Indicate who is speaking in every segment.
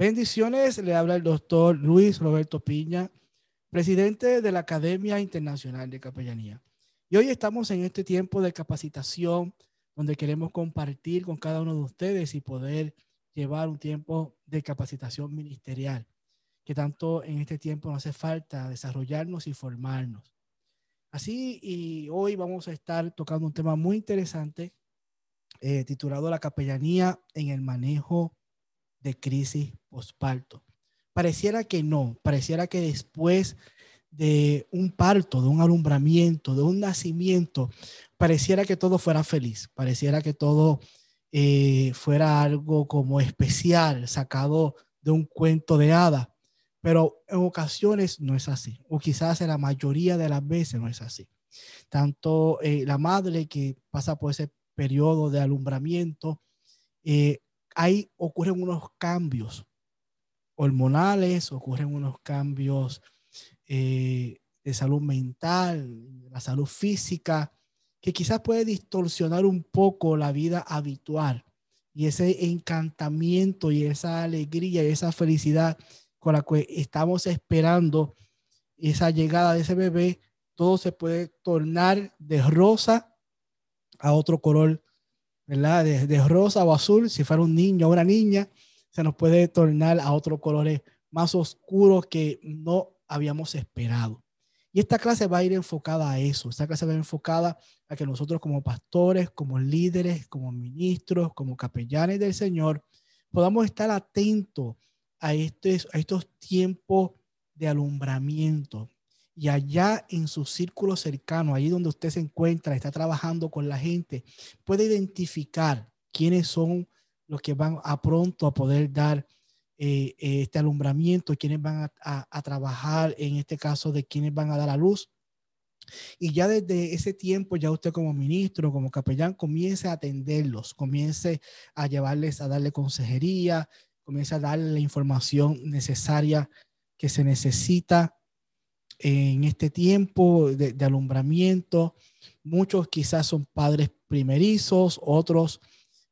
Speaker 1: Bendiciones, le habla el doctor Luis Roberto Piña, presidente de la Academia Internacional de Capellanía. Y hoy estamos en este tiempo de capacitación donde queremos compartir con cada uno de ustedes y poder llevar un tiempo de capacitación ministerial, que tanto en este tiempo nos hace falta desarrollarnos y formarnos. Así, y hoy vamos a estar tocando un tema muy interesante eh, titulado La capellanía en el manejo de crisis posparto. Pareciera que no, pareciera que después de un parto, de un alumbramiento, de un nacimiento, pareciera que todo fuera feliz, pareciera que todo eh, fuera algo como especial, sacado de un cuento de hada, pero en ocasiones no es así, o quizás en la mayoría de las veces no es así. Tanto eh, la madre que pasa por ese periodo de alumbramiento, eh, ahí ocurren unos cambios hormonales, ocurren unos cambios eh, de salud mental, la salud física, que quizás puede distorsionar un poco la vida habitual. Y ese encantamiento y esa alegría y esa felicidad con la que estamos esperando esa llegada de ese bebé, todo se puede tornar de rosa a otro color ¿verdad? De, rosa o azul, si fuera un niño o una niña, se nos puede tornar a otros colores más oscuros que no habíamos esperado. Y esta clase va a ir enfocada a eso. Esta clase va a ir enfocada a que nosotros como pastores, como líderes, como ministros, como capellanes del Señor, podamos estar atentos a, este, a estos tiempos de alumbramiento, y allá en su círculo cercano, ahí donde usted se encuentra, está trabajando con la gente, puede identificar quiénes son los que van a pronto a poder dar eh, eh, este alumbramiento, quiénes van a, trabajar, en este caso de quiénes van a dar a luz. Y ya desde ese tiempo, ya usted como ministro, como capellán, comience a atenderlos, comience a llevarles, a darle consejería, comience a darle la información necesaria que se necesita en este tiempo de, alumbramiento. Muchos quizás son padres primerizos, otros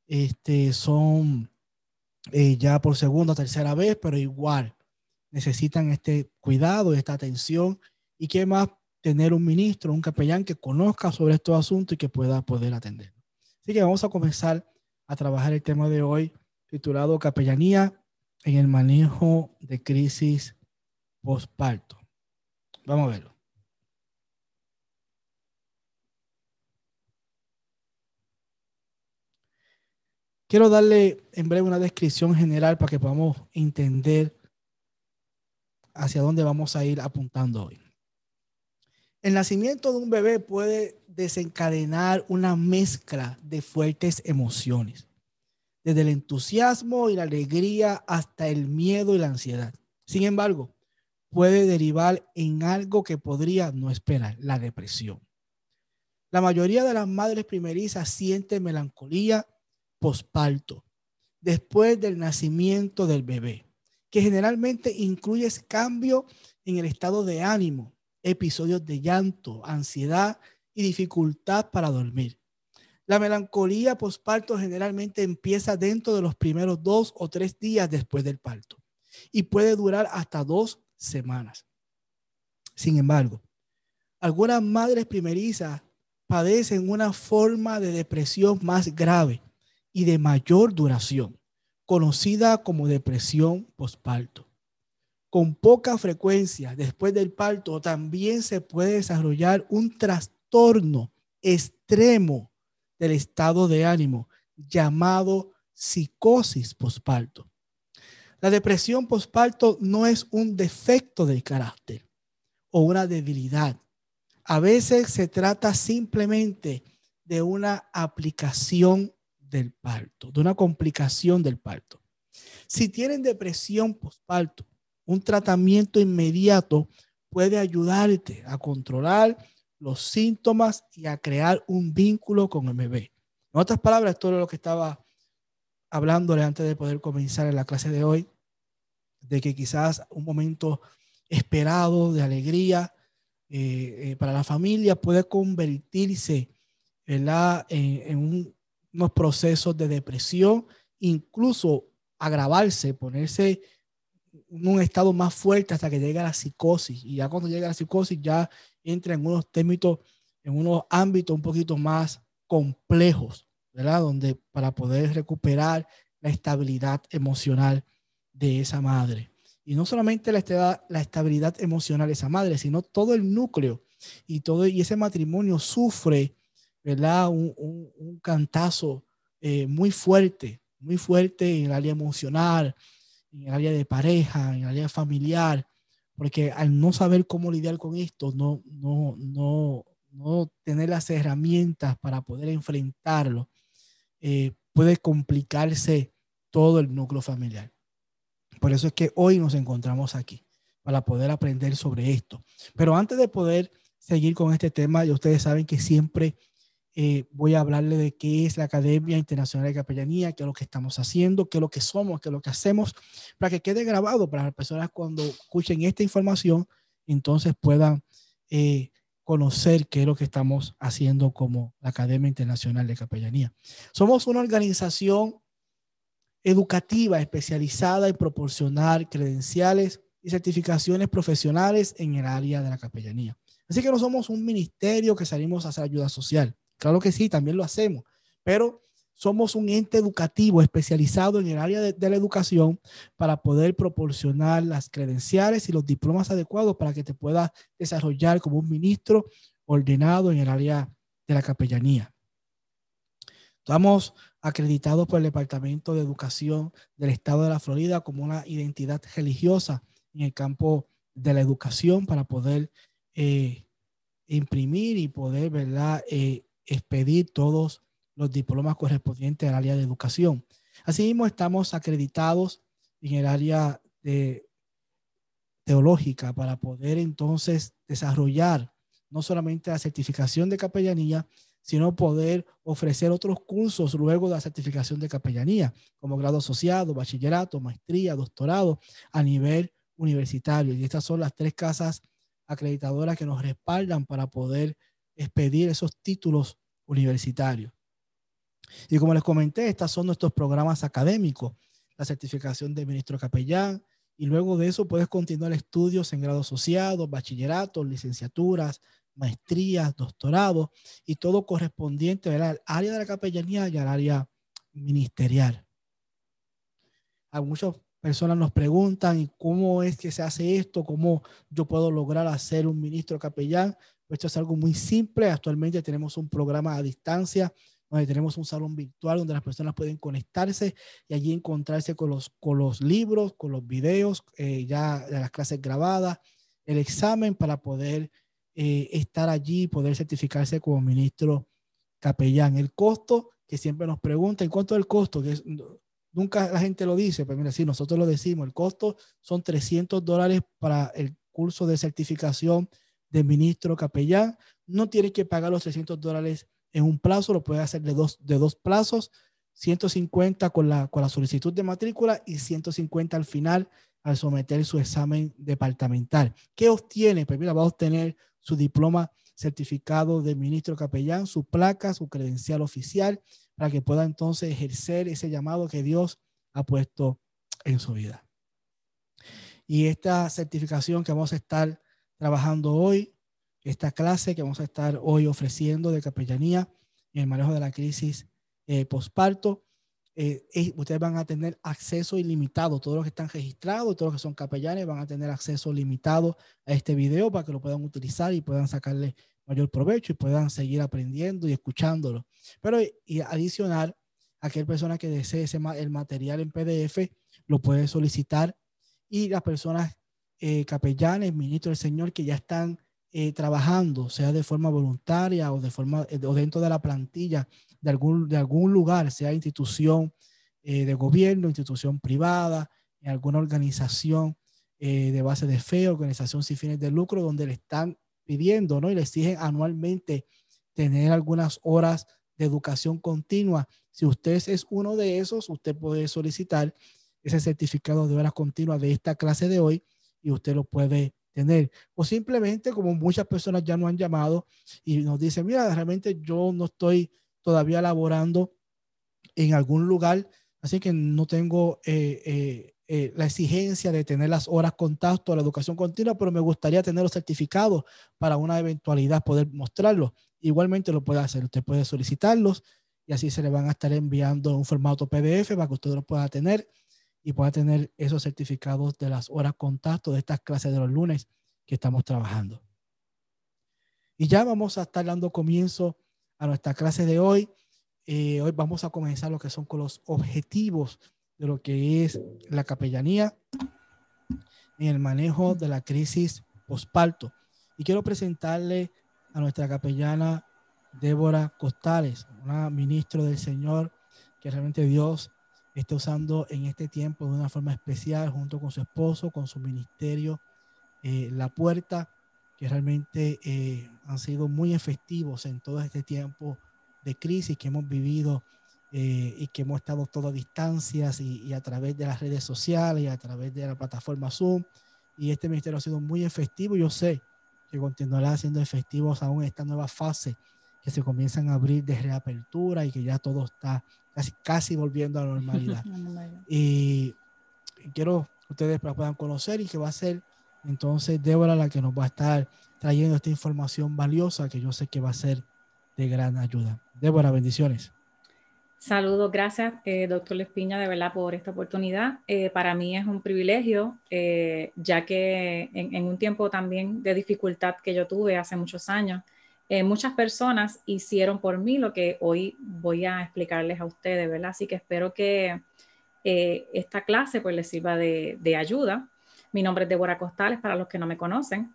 Speaker 1: este, son eh, ya por segunda o tercera vez, pero igual necesitan este cuidado, esta atención y que más tener un ministro, un capellán que conozca sobre estos asuntos y que pueda poder atender. Así que vamos a comenzar a trabajar el tema de hoy titulado Capellanía en el manejo de crisis postparto. Vamos a verlo. Quiero darle en breve una descripción general para que podamos entender hacia dónde vamos a ir apuntando hoy. El nacimiento de un bebé puede desencadenar una mezcla de fuertes emociones, desde el entusiasmo y la alegría hasta el miedo y la ansiedad. Sin embargo, puede derivar en algo que podría no esperar, la depresión. La mayoría de las madres primerizas sienten melancolía posparto, después del nacimiento del bebé, que generalmente incluye cambio en el estado de ánimo, episodios de llanto, ansiedad y dificultad para dormir. La melancolía posparto generalmente empieza dentro de los primeros dos o tres días después del parto y puede durar hasta dos semanas. Sin embargo, algunas madres primerizas padecen una forma de depresión más grave y de mayor duración, conocida como depresión postparto. Con poca frecuencia después del parto también se puede desarrollar un trastorno extremo del estado de ánimo llamado psicosis postparto. La depresión postparto no es un defecto del carácter o una debilidad. A veces se trata simplemente de una aplicación del parto, de una complicación del parto. Si tienen depresión postparto, un tratamiento inmediato puede ayudarte a controlar los síntomas y a crear un vínculo con el bebé. En otras palabras, es lo que estaba hablándole antes de poder comenzar en la clase de hoy, de que quizás un momento esperado de alegría eh, eh, para la familia puede convertirse en, en unos procesos de depresión, incluso agravarse, ponerse un estado más fuerte hasta que llega la psicosis. Y ya cuando llega la psicosis ya entra en unos términos, en unos ámbitos un poquito más complejos, ¿verdad? Donde para poder recuperar la estabilidad emocional de esa madre. Y no solamente la, la estabilidad emocional de esa madre, sino todo el núcleo y todo y ese matrimonio sufre, ¿verdad? Un, un, cantazo eh, muy fuerte, muy fuerte en el área emocional, en el área de pareja, en el área familiar, porque al no saber cómo lidiar con esto, no, no, no, no tener las herramientas para poder enfrentarlo, eh, puede complicarse todo el núcleo familiar. Por eso es que hoy nos encontramos aquí, para poder aprender sobre esto. Pero antes de poder seguir con este tema, y ustedes saben que siempre eh, voy a hablarle de qué es la Academia Internacional de Capellanía, qué es lo que estamos haciendo, qué es lo que somos, qué es lo que hacemos, para que quede grabado para las personas cuando escuchen esta información, entonces puedan eh, conocer qué es lo que estamos haciendo como la Academia Internacional de Capellanía. Somos una organización educativa especializada en proporcionar credenciales y certificaciones profesionales en el área de la capellanía. Así que no somos un ministerio que salimos a hacer ayuda social. Claro que sí, también lo hacemos, pero somos un ente educativo especializado en el área de, la educación para poder proporcionar las credenciales y los diplomas adecuados para que te puedas desarrollar como un ministro ordenado en el área de la capellanía. Estamos acreditados por el Departamento de Educación del Estado de la Florida como una identidad religiosa en el campo de la educación para poder eh, imprimir y poder, ¿verdad? Eh, expedir todos los diplomas correspondientes al área de educación. Asimismo, estamos acreditados en el área de teológica para poder entonces desarrollar no solamente la certificación de capellanía, sino poder ofrecer otros cursos luego de la certificación de capellanía, como grado asociado, bachillerato, maestría, doctorado a nivel universitario. Y estas son las tres casas acreditadoras que nos respaldan para poder expedir esos títulos universitarios. Y como les comenté, estos son nuestros programas académicos, la certificación de ministro capellán, y luego de eso puedes continuar estudios en grado asociado, bachillerato, licenciaturas, maestrías, doctorados y todo correspondiente al área de la capellanía y al área ministerial. A muchas personas nos preguntan, cómo es que se hace esto? ¿Cómo yo puedo lograr hacer un ministro capellán? Esto es algo muy simple. Actualmente tenemos un programa a distancia donde tenemos un salón virtual donde las personas pueden conectarse y allí encontrarse con los, con los libros, con los videos, eh, ya de las clases grabadas, el examen para poder eh, estar allí y poder certificarse como ministro capellán. El costo, que siempre nos preguntan, ¿cuánto es el costo? Que nunca la gente lo dice, pero mira, sí, nosotros lo decimos, el costo son 300 dólares para el curso de certificación de ministro capellán. No tiene que pagar los 300 dólares en un plazo, lo puede hacer de dos, de dos plazos, 150 con la, con la solicitud de matrícula y 150 al final al someter su examen departamental. ¿Qué obtiene? Pues va a obtener su diploma certificado de ministro capellán, su placa, su credencial oficial, para que pueda entonces ejercer ese llamado que Dios ha puesto en su vida. Y esta certificación que vamos a estar trabajando hoy, esta clase que vamos a estar hoy ofreciendo de capellanía en el manejo de la crisis eh, posparto. Eh, ustedes van a tener acceso ilimitado, todos los que están registrados, todos los que son capellanes van a tener acceso limitado a este video para que lo puedan utilizar y puedan sacarle mayor provecho y puedan seguir aprendiendo y escuchándolo. Pero y adicional, aquel persona que desee ese, el material en PDF lo puede solicitar y las personas eh, capellanes, ministros del Señor que ya están eh, trabajando, sea de forma voluntaria o de forma eh, o dentro de la plantilla de algún, de algún lugar, sea institución de gobierno, institución privada, en alguna organización de base de fe, organización sin fines de lucro, donde le están pidiendo, ¿no? Y le exigen anualmente tener algunas horas de educación continua. Si usted es uno de esos, usted puede solicitar ese certificado de horas continuas de esta clase de hoy y usted lo puede tener. O simplemente, como muchas personas ya nos han llamado y nos dicen, mira, realmente yo no estoy todavía laborando en algún lugar, así que no tengo eh, eh, eh, la exigencia de tener las horas contacto, la educación continua, pero me gustaría tener los certificados para una eventualidad, poder mostrarlos. Igualmente lo puede hacer, usted puede solicitarlos y así se le van a estar enviando un formato PDF para que usted lo pueda tener y pueda tener esos certificados de las horas contacto de estas clases de los lunes que estamos trabajando. Y ya vamos a estar dando comienzo a nuestra clase de hoy. Eh, hoy vamos a comenzar lo que son con los objetivos de lo que es la capellanía en el manejo de la crisis posparto. Y quiero presentarle a nuestra capellana Débora Costales, una ministro del Señor que realmente Dios está usando en este tiempo de una forma especial junto con su esposo, con su ministerio, eh, La Puerta, que realmente eh, han sido muy efectivos en todo este tiempo de crisis que hemos vivido eh, y que hemos estado todas distancias y, y, a través de las redes sociales y a través de la plataforma Zoom. Y este ministerio ha sido muy efectivo. Yo sé que continuará siendo efectivo aún en esta nueva fase que se comienzan a abrir de reapertura y que ya todo está casi, casi volviendo a la normalidad. y quiero que ustedes puedan conocer y que va a ser entonces Débora la que nos va a estar trayendo esta información valiosa que yo sé que va a ser de gran ayuda. Débora, bendiciones.
Speaker 2: Saludos, gracias, eh, doctor Lespiña, de verdad, por esta oportunidad. Eh, para mí es un privilegio, eh, ya que en, en, un tiempo también de dificultad que yo tuve hace muchos años, eh, muchas personas hicieron por mí lo que hoy voy a explicarles a ustedes, ¿verdad? Así que espero que eh, esta clase pues les sirva de, ayuda. Mi nombre es Débora Costales, para los que no me conocen.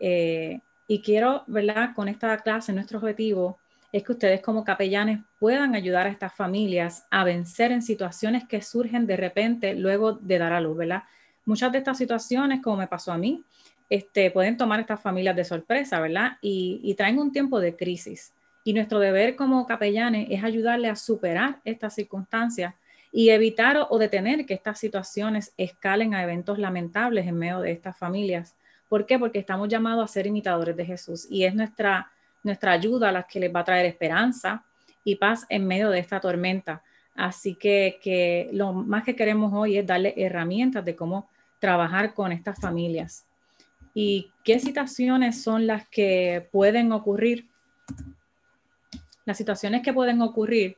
Speaker 2: Eh, y quiero, ¿verdad? Con esta clase, nuestro objetivo es que ustedes como capellanes puedan ayudar a estas familias a vencer en situaciones que surgen de repente luego de dar a luz, ¿verdad? Muchas de estas situaciones, como me pasó a mí, este, pueden tomar estas familias de sorpresa, ¿verdad? Y, traen un tiempo de crisis. Y nuestro deber como capellanes es ayudarle a superar estas circunstancias y evitar o, detener que estas situaciones escalen a eventos lamentables en medio de estas familias. ¿Por qué? Porque estamos llamados a ser imitadores de Jesús y es nuestra, nuestra ayuda a la que les va a traer esperanza y paz en medio de esta tormenta. Así que lo más que queremos hoy es darle herramientas de cómo trabajar con estas familias y qué situaciones son las que pueden ocurrir, las situaciones que pueden ocurrir,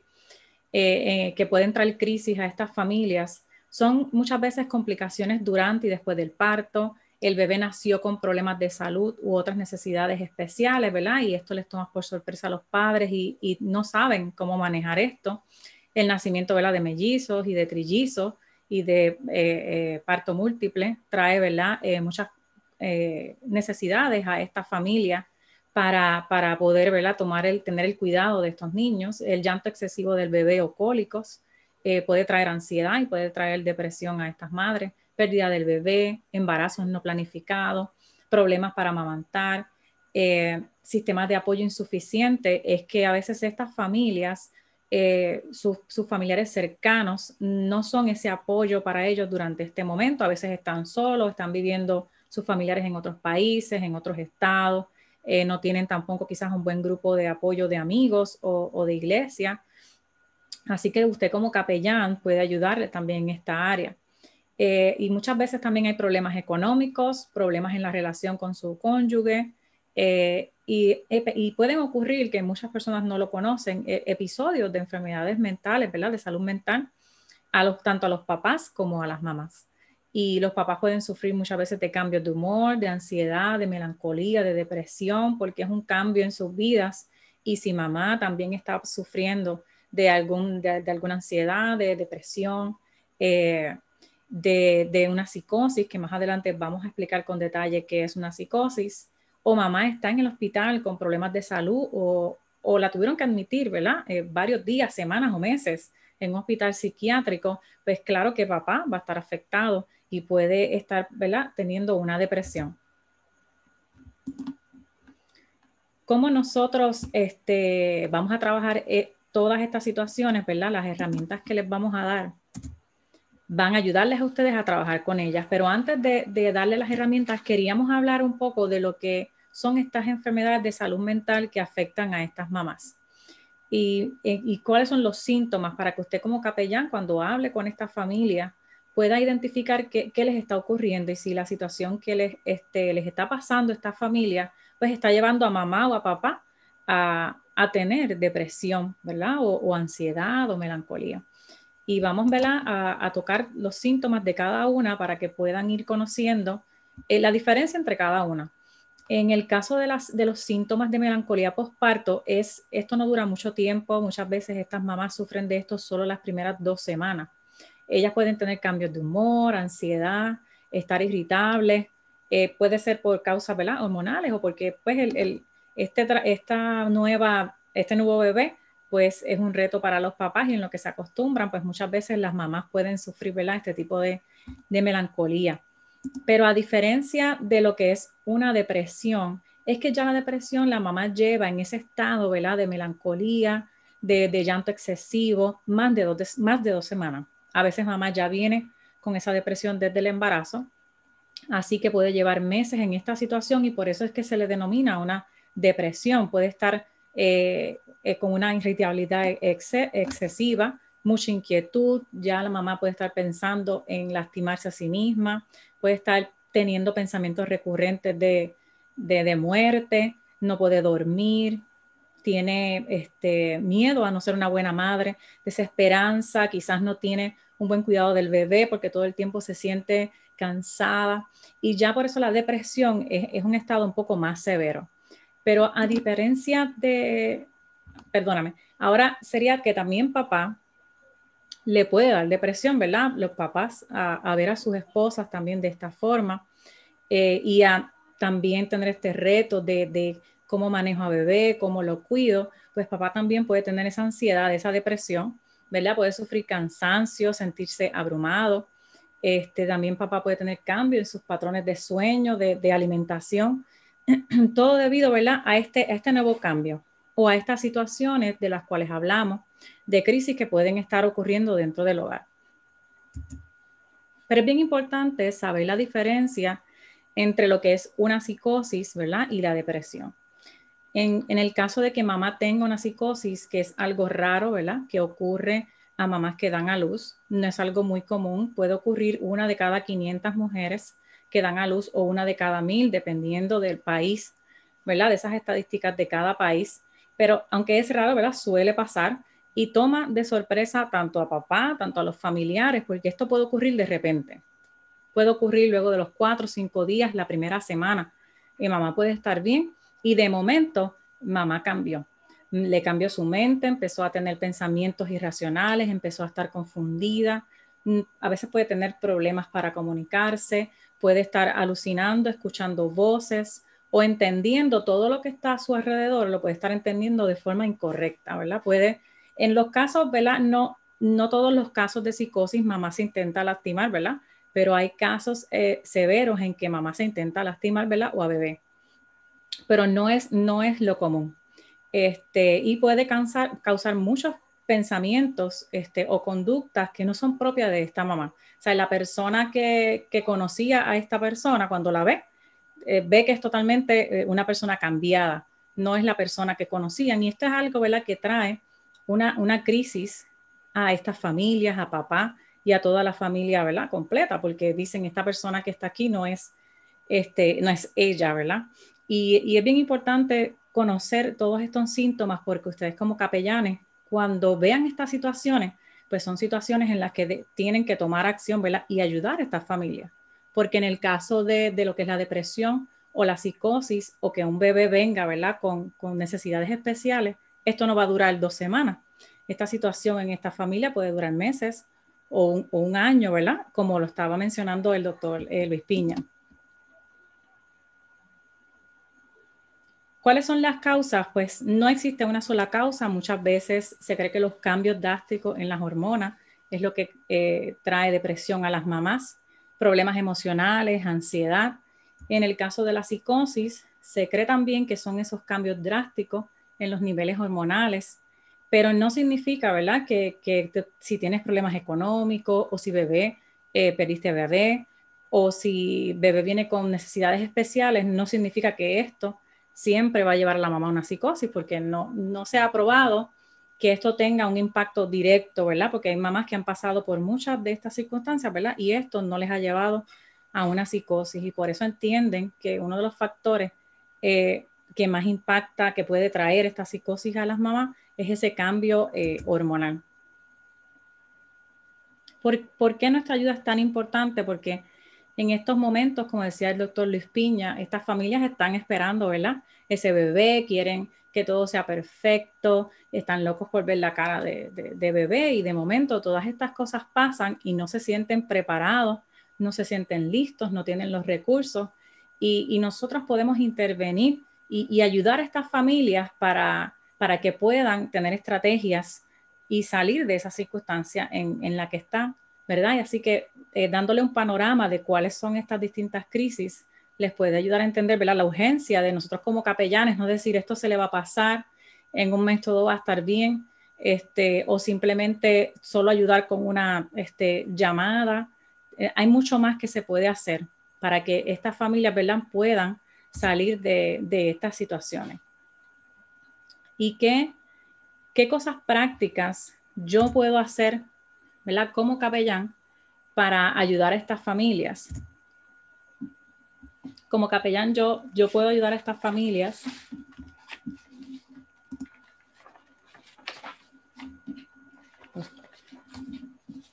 Speaker 2: eh, eh, que pueden traer crisis a estas familias, son muchas veces complicaciones durante y después del parto, el bebé nació con problemas de salud u otras necesidades especiales, ¿verdad? Y esto les toma por sorpresa a los padres y, no saben cómo manejar esto. El nacimiento, ¿verdad? De mellizos y de trillizos y de eh, parto múltiple trae, ¿verdad? muchas eh, necesidades a esta familia para, para poder ¿verdad? Tomar el, tener el cuidado de estos niños. El llanto excesivo del bebé o cólicos eh, puede traer ansiedad y puede traer depresión a estas madres, pérdida del bebé, embarazos no planificados, problemas para amamantar, eh, sistemas de apoyo insuficiente. Es que a veces estas familias sus, sus, familiares cercanos no son ese apoyo para ellos durante este momento. A veces están solos, están viviendo sus familiares en otros países, en otros estados, eh, no tienen tampoco quizás un buen grupo de apoyo de amigos o, de iglesia. Así que usted como capellán puede ayudarle también en esta área. Eh, y muchas veces también hay problemas económicos, problemas en la relación con su cónyuge. Eh, y, y, pueden ocurrir, que muchas personas no lo conocen, episodios de enfermedades mentales, ¿verdad? De salud mental, a los, tanto a los papás como a las mamás y los papás pueden sufrir muchas veces de cambios de humor, de ansiedad, de melancolía, de depresión, porque es un cambio en sus vidas. Y si mamá también está sufriendo de, algún, de, alguna ansiedad, de depresión, eh, de, una psicosis, que más adelante vamos a explicar con detalle qué es una psicosis, o mamá está en el hospital con problemas de salud o, o la tuvieron que admitir, ¿verdad? Eh, varios días, semanas o meses en un hospital psiquiátrico, pues claro que papá va a estar afectado y puede estar ¿verdad? teniendo una depresión. ¿Cómo nosotros este, vamos a trabajar eh, todas estas situaciones, ¿verdad? Las herramientas que les vamos a dar van a ayudarles a ustedes a trabajar con ellas. Pero antes de, darles las herramientas, queríamos hablar un poco de lo que son estas enfermedades de salud mental que afectan a estas mamás. Y, y, cuáles son los síntomas para que usted como capellán, cuando hable con esta familia, pueda identificar qué, les está ocurriendo y si la situación que les, este, está pasando a esta familia, pues está llevando a mamá o a papá a, tener depresión, ¿verdad? O, ansiedad o melancolía. Y vamos. A, tocar los síntomas de cada una para que puedan ir conociendo eh, la diferencia entre cada una. En el caso de, de los síntomas de melancolía postparto, es, esto no dura mucho tiempo, muchas veces estas mamás sufren de esto solo las primeras dos semanas. Ellas pueden tener cambios de humor, ansiedad, estar irritables, eh, puede ser por causas hormonales o porque pues el, este, esta nueva, este nuevo bebé pues es un reto para los papás y en lo que se acostumbran, pues muchas veces las mamás pueden sufrir ¿verdad? este tipo de, de melancolía. Pero a diferencia de lo que es una depresión, es que ya la depresión la mamá lleva en ese estado, ¿verdad? De melancolía, de, llanto excesivo, más de, dos, más de dos semanas. A veces mamá ya viene con esa depresión desde el embarazo, así que puede llevar meses en esta situación y por eso es que se le denomina una depresión. Puede estar eh, eh, con una irritabilidad excesiva, mucha inquietud, ya la mamá puede estar pensando en lastimarse a sí misma, puede estar teniendo pensamientos recurrentes de, muerte, no puede dormir, tiene este, miedo a no ser una buena madre, desesperanza, quizás no tiene un buen cuidado del bebé porque todo el tiempo se siente cansada y ya por eso la depresión es, un estado un poco más severo. Pero a diferencia de, perdóname, ahora sería que también papá le puede dar depresión, ¿verdad? Los papás a, ver a sus esposas también de esta forma eh, y a también tener este reto de, cómo manejo a bebé, cómo lo cuido, pues papá también puede tener esa ansiedad, esa depresión, ¿verdad? Puede sufrir cansancio, sentirse abrumado. Este, también papá puede tener cambios en sus patrones de sueño, de, alimentación, todo debido, ¿verdad? A este, a este nuevo cambio o a estas situaciones de las cuales hablamos de crisis que pueden estar ocurriendo dentro del hogar. Pero es bien importante saber la diferencia entre lo que es una psicosis, ¿verdad? Y la depresión. En, el caso de que mamá tenga una psicosis, que es algo raro, ¿verdad? Que ocurre a mamás que dan a luz, no es algo muy común, puede ocurrir una de cada 500 mujeres que dan a luz o una de cada mil, dependiendo del país, ¿verdad? De esas estadísticas de cada país. Pero aunque es raro, ¿verdad? Suele pasar y toma de sorpresa tanto a papá, tanto a los familiares, porque esto puede ocurrir de repente. Puede ocurrir luego de los cuatro o cinco días, la primera semana. Y mamá puede estar bien y de momento mamá cambió. Le cambió su mente, empezó a tener pensamientos irracionales, empezó a estar confundida. Mm, a veces puede tener problemas para comunicarse, puede estar alucinando, escuchando voces o entendiendo todo lo que está a su alrededor, lo puede estar entendiendo de forma incorrecta, ¿verdad? Puede en los casos, ¿verdad? No, no todos los casos de psicosis mamá se intenta lastimar, ¿verdad? Pero hay casos eh, severos en que mamá se intenta lastimar, ¿verdad? O a bebé. Pero no es, no es lo común. Este, y puede causar, causar muchos pensamientos este, o conductas que no son propias de esta mamá. O sea, la persona que, que conocía a esta persona, cuando la ve, eh, ve que es totalmente eh, una persona cambiada, no es la persona que conocían. Y esto es algo, ¿verdad?, que trae una, crisis a estas familias, a papá y a toda la familia, ¿verdad? Completa, porque dicen, esta persona que está aquí no es, este, no es ella, ¿verdad? Y, es bien importante conocer todos estos síntomas porque ustedes como capellanes, cuando vean estas situaciones, pues son situaciones en las que tienen que tomar acción, ¿verdad? Y ayudar a estas familias. Porque en el caso de, lo que es la depresión o la psicosis o que un bebé venga, ¿verdad? Con, con necesidades especiales, esto no va a durar dos semanas. Esta situación en esta familia puede durar meses o un, año, ¿verdad? Como lo estaba mencionando el doctor eh, Luis Piña. ¿Cuáles son las causas? Pues no existe una sola causa. Muchas veces se cree que los cambios drásticos en las hormonas es lo que eh, trae depresión a las mamás, problemas emocionales, ansiedad. En el caso de la psicosis, se cree también que son esos cambios drásticos en los niveles hormonales, pero no significa, ¿verdad?, que, si tienes problemas económicos o si bebé, eh, perdiste bebé o si bebé viene con necesidades especiales, no significa que esto siempre va a llevar a la mamá a una psicosis, porque no, no se ha probado que esto tenga un impacto directo, ¿verdad? Porque hay mamás que han pasado por muchas de estas circunstancias, ¿verdad? Y esto no les ha llevado a una psicosis y por eso entienden que uno de los factores eh, que más impacta, que puede traer esta psicosis a las mamás, es ese cambio eh, hormonal. ¿Por, ¿Por, qué nuestra ayuda es tan importante? Porque en estos momentos, como decía el doctor Luis Piña, estas familias están esperando, ¿verdad? Ese bebé, quieren que todo sea perfecto, están locos por ver la cara de, bebé y de momento todas estas cosas pasan y no se sienten preparados, no se sienten listos, no tienen los recursos y, nosotros podemos intervenir y, ayudar a estas familias para, para que puedan tener estrategias y salir de esa circunstancia en, en la que están, ¿verdad? Y así que eh, dándole un panorama de cuáles son estas distintas crisis les puede ayudar a entender ¿verdad? la urgencia de nosotros como capellanes, no decir esto se le va a pasar, en un mes todo va a estar bien, este, o simplemente solo ayudar con una este, llamada. Eh, hay mucho más que se puede hacer para que estas familias puedan salir de, de estas situaciones. ¿Y qué, qué cosas prácticas yo puedo hacer ¿verdad? como capellán para ayudar a estas familias? como capellán yo, yo puedo ayudar a estas familias.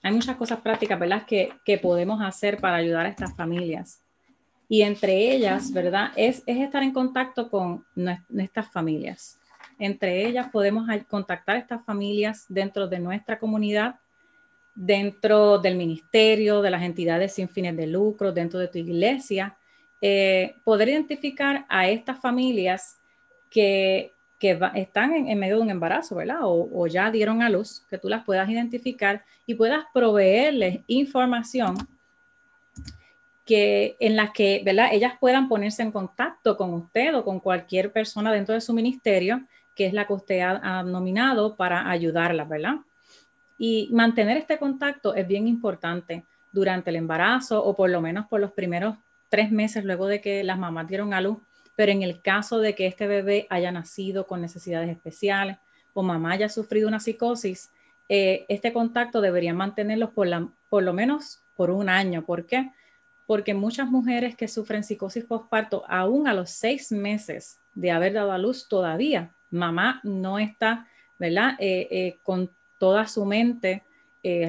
Speaker 2: Hay muchas cosas prácticas, ¿verdad?, que, que podemos hacer para ayudar a estas familias. Y entre ellas, ¿verdad?, es, es estar en contacto con nuestras familias. Entre ellas podemos contactar a estas familias dentro de nuestra comunidad, dentro del ministerio, de las entidades sin fines de lucro, dentro de tu iglesia, eh, poder identificar a estas familias que, que están en, medio de un embarazo, ¿verdad? O, ya dieron a luz, que tú las puedas identificar y puedas proveerles información que, en la que, ¿verdad? Ellas puedan ponerse en contacto con usted o con cualquier persona dentro de su ministerio, que es la que usted ha, ha nominado para ayudarlas, ¿verdad? Y mantener este contacto es bien importante durante el embarazo o por lo menos por los primeros tres meses luego de que las mamás dieron a luz, pero en el caso de que este bebé haya nacido con necesidades especiales o mamá haya sufrido una psicosis, eh, este contacto debería mantenerlo por, por lo menos por un año. ¿Por qué? Porque muchas mujeres que sufren psicosis postparto, aún a los seis meses de haber dado a luz, todavía mamá no está, ¿verdad? Eh, eh, toda su mente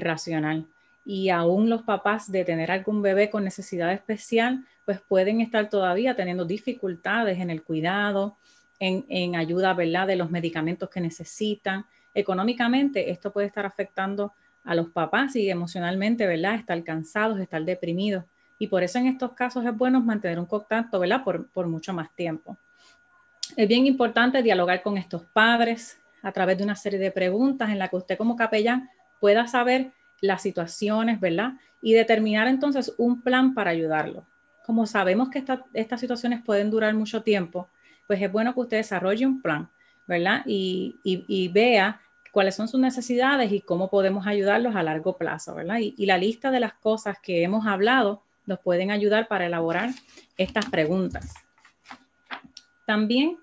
Speaker 2: racional y aún los papás de tener algún bebé con necesidad especial, pues pueden estar todavía teniendo dificultades en el cuidado, en, ayuda, ¿verdad?, de los medicamentos que necesitan. Económicamente, esto puede estar afectando a los papás y emocionalmente, ¿verdad?, estar cansados, estar deprimidos. Y por eso en estos casos es bueno mantener un contacto, ¿verdad?, por, por mucho más tiempo. Es bien importante dialogar con estos padres a través de una serie de preguntas en la que usted como capellán pueda saber las situaciones, ¿verdad? Y determinar entonces un plan para ayudarlo. Como sabemos que estas situaciones pueden durar mucho tiempo, pues es bueno que usted desarrolle un plan, ¿verdad? Y, vea cuáles son sus necesidades y cómo podemos ayudarlos a largo plazo, ¿verdad? Y, la lista de las cosas que hemos hablado nos pueden ayudar para elaborar estas preguntas. También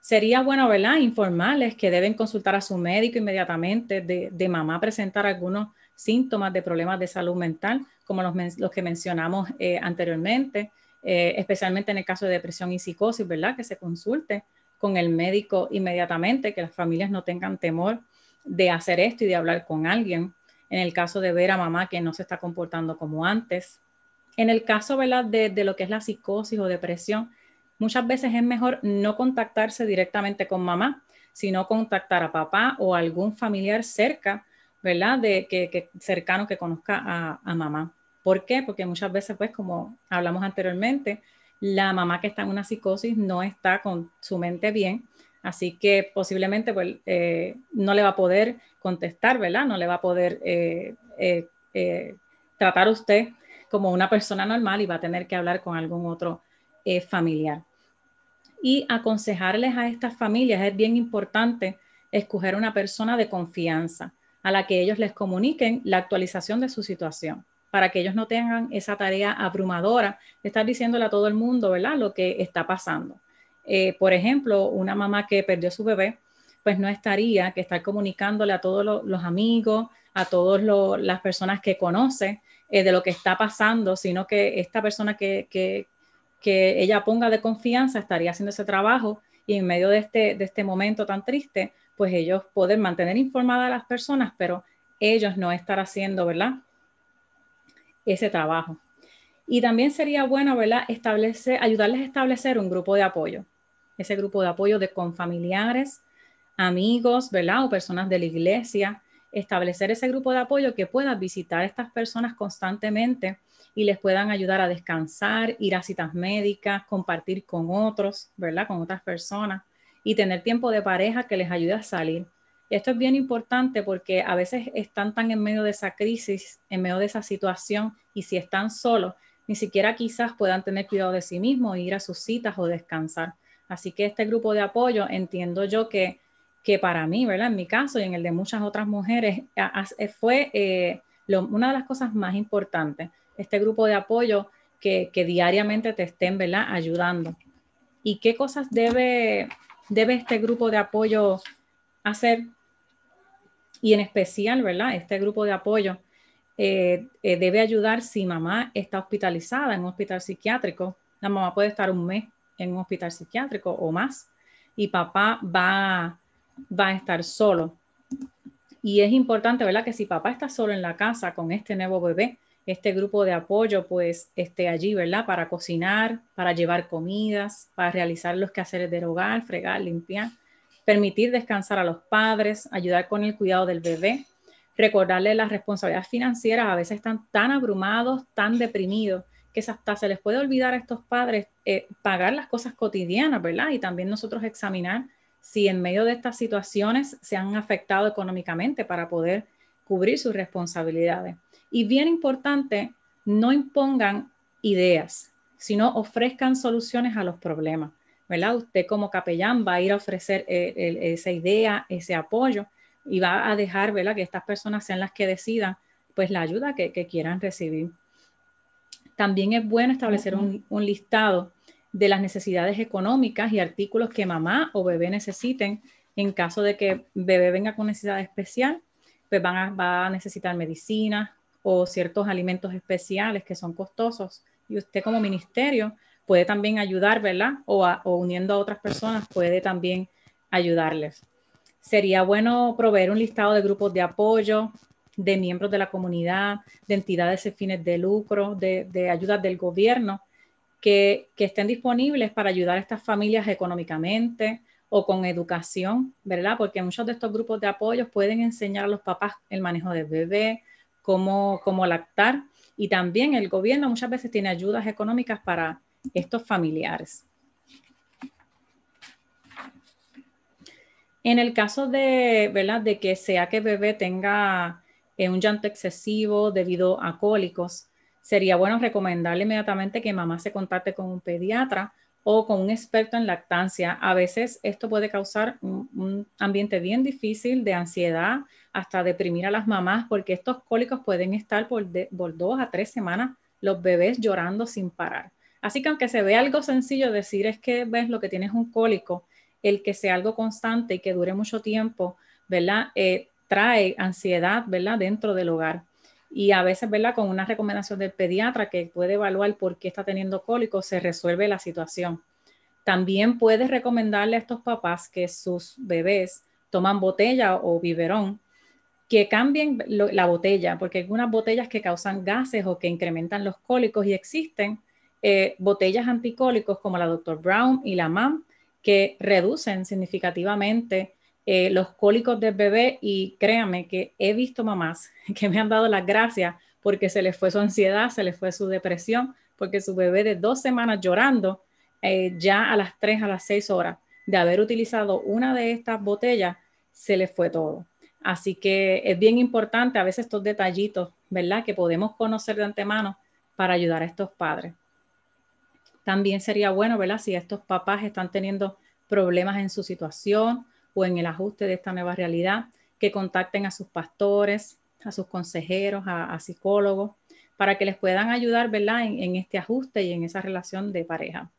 Speaker 2: sería bueno, ¿verdad? Informarles que deben consultar a su médico inmediatamente de, de mamá presentar algunos síntomas de problemas de salud mental, como los, los que mencionamos eh, anteriormente, eh, especialmente en el caso de depresión y psicosis, ¿verdad? Que se consulte con el médico inmediatamente, que las familias no tengan temor de hacer esto y de hablar con alguien. En el caso de ver a mamá que no se está comportando como antes. En el caso, ¿verdad? De, de lo que es la psicosis o depresión, muchas veces es mejor no contactarse directamente con mamá, sino contactar a papá o algún familiar cerca ¿verdad? De que, cercano que conozca a, mamá. ¿Por qué? Porque muchas veces, pues, como hablamos anteriormente, la mamá que está en una psicosis no está con su mente bien, así que posiblemente pues, eh, no le va a poder contestar, ¿verdad? No le va a poder eh, eh, tratar a usted como una persona normal y va a tener que hablar con algún otro familiar. Y aconsejarles a estas familias es bien importante escoger una persona de confianza a la que ellos les comuniquen la actualización de su situación, para que ellos no tengan esa tarea abrumadora de estar diciéndole a todo el mundo, ¿verdad?, lo que está pasando. Eh, por ejemplo, una mamá que perdió su bebé, pues no estaría que estar comunicándole a todos los, amigos, a todas las personas que conoce eh, de lo que está pasando, sino que esta persona que, que, que, ella ponga de confianza estaría haciendo ese trabajo y en medio de este, de este momento tan triste, pues ellos pueden mantener informadas a las personas, pero ellos no estar haciendo, ¿verdad? Ese trabajo. Y también sería bueno, ¿verdad? Establecer, ayudarles a establecer un grupo de apoyo. Ese grupo de apoyo de con familiares, amigos, ¿verdad? O personas de la iglesia. Establecer ese grupo de apoyo que pueda visitar a estas personas constantemente y les puedan ayudar a descansar, ir a citas médicas, compartir con otros, ¿verdad? Con otras personas y tener tiempo de pareja que les ayude a salir. Esto es bien importante porque a veces están tan en medio de esa crisis, en medio de esa situación y si están solos, ni siquiera quizás puedan tener cuidado de sí mismos, ir a sus citas o descansar. Así que este grupo de apoyo entiendo yo que, que para mí, ¿verdad? En mi caso y en el de muchas otras mujeres, fue eh, una de las cosas más importantes, este grupo de apoyo que, diariamente te estén, ¿verdad? Ayudando. ¿Y qué cosas debe, debe este grupo de apoyo hacer? Y en especial, ¿verdad? Este grupo de apoyo eh, eh, debe ayudar si mamá está hospitalizada en un hospital psiquiátrico. La mamá puede estar un mes en un hospital psiquiátrico o más y papá va, va a estar solo. Y es importante, ¿verdad? Que si papá está solo en la casa con este nuevo bebé, este grupo de apoyo pues esté allí, ¿verdad? Para cocinar, para llevar comidas, para realizar los quehaceres del hogar, fregar, limpiar, permitir descansar a los padres, ayudar con el cuidado del bebé, recordarle las responsabilidades financieras, a veces están tan abrumados, tan deprimidos, que hasta se les puede olvidar a estos padres eh, pagar las cosas cotidianas, ¿verdad? Y también nosotros examinar si en medio de estas situaciones se han afectado económicamente para poder cubrir sus responsabilidades. Y bien importante, no impongan ideas, sino ofrezcan soluciones a los problemas, ¿verdad? Usted como capellán va a ir a ofrecer eh, esa idea, ese apoyo, y va a dejar ¿verdad? que estas personas sean las que decidan pues la ayuda que, quieran recibir. También es bueno establecer un, listado de las necesidades económicas y artículos que mamá o bebé necesiten en caso de que bebé venga con necesidad especial, pues van a, necesitar medicina o ciertos alimentos especiales que son costosos y usted como ministerio puede también ayudar, ¿verdad? O, o uniendo a otras personas puede también ayudarles. Sería bueno proveer un listado de grupos de apoyo, de miembros de la comunidad, de entidades sin fines de lucro, de, de ayudas del gobierno, que, estén disponibles para ayudar a estas familias económicamente o con educación, ¿verdad? Porque muchos de estos grupos de apoyo pueden enseñar a los papás el manejo del bebé, cómo, cómo lactar, y también el gobierno muchas veces tiene ayudas económicas para estos familiares. En el caso de, ¿verdad? de que sea que bebé tenga eh, un llanto excesivo debido a cólicos, sería bueno recomendarle inmediatamente que mamá se contacte con un pediatra o con un experto en lactancia. A veces esto puede causar un, ambiente bien difícil de ansiedad, hasta deprimir a las mamás, porque estos cólicos pueden estar por, por dos a tres semanas los bebés llorando sin parar. Así que aunque se ve algo sencillo decir es que ves lo que tienes un cólico, el que sea algo constante y que dure mucho tiempo, ¿verdad? Eh, trae ansiedad, ¿verdad? Dentro del hogar. Y a veces, ¿verdad? Con una recomendación del pediatra que puede evaluar por qué está teniendo cólico, se resuelve la situación. También puedes recomendarle a estos papás que sus bebés toman botella o biberón, que cambien la botella, porque hay algunas botellas que causan gases o que incrementan los cólicos y existen eh, botellas anticólicos como la Dr. Brown y la MAM, que reducen significativamente eh, los cólicos del bebé y créanme que he visto mamás que me han dado las gracias porque se les fue su ansiedad, se les fue su depresión, porque su bebé de dos semanas llorando, eh, ya a las tres, a las seis horas de haber utilizado una de estas botellas, se les fue todo. Así que es bien importante a veces estos detallitos, ¿verdad? Que podemos conocer de antemano para ayudar a estos padres. También sería bueno, ¿verdad? Si estos papás están teniendo problemas en su situación o en el ajuste de esta nueva realidad, que contacten a sus pastores, a sus consejeros, a, psicólogos, para que les puedan ayudar, ¿verdad? En, este ajuste y en esa relación de pareja.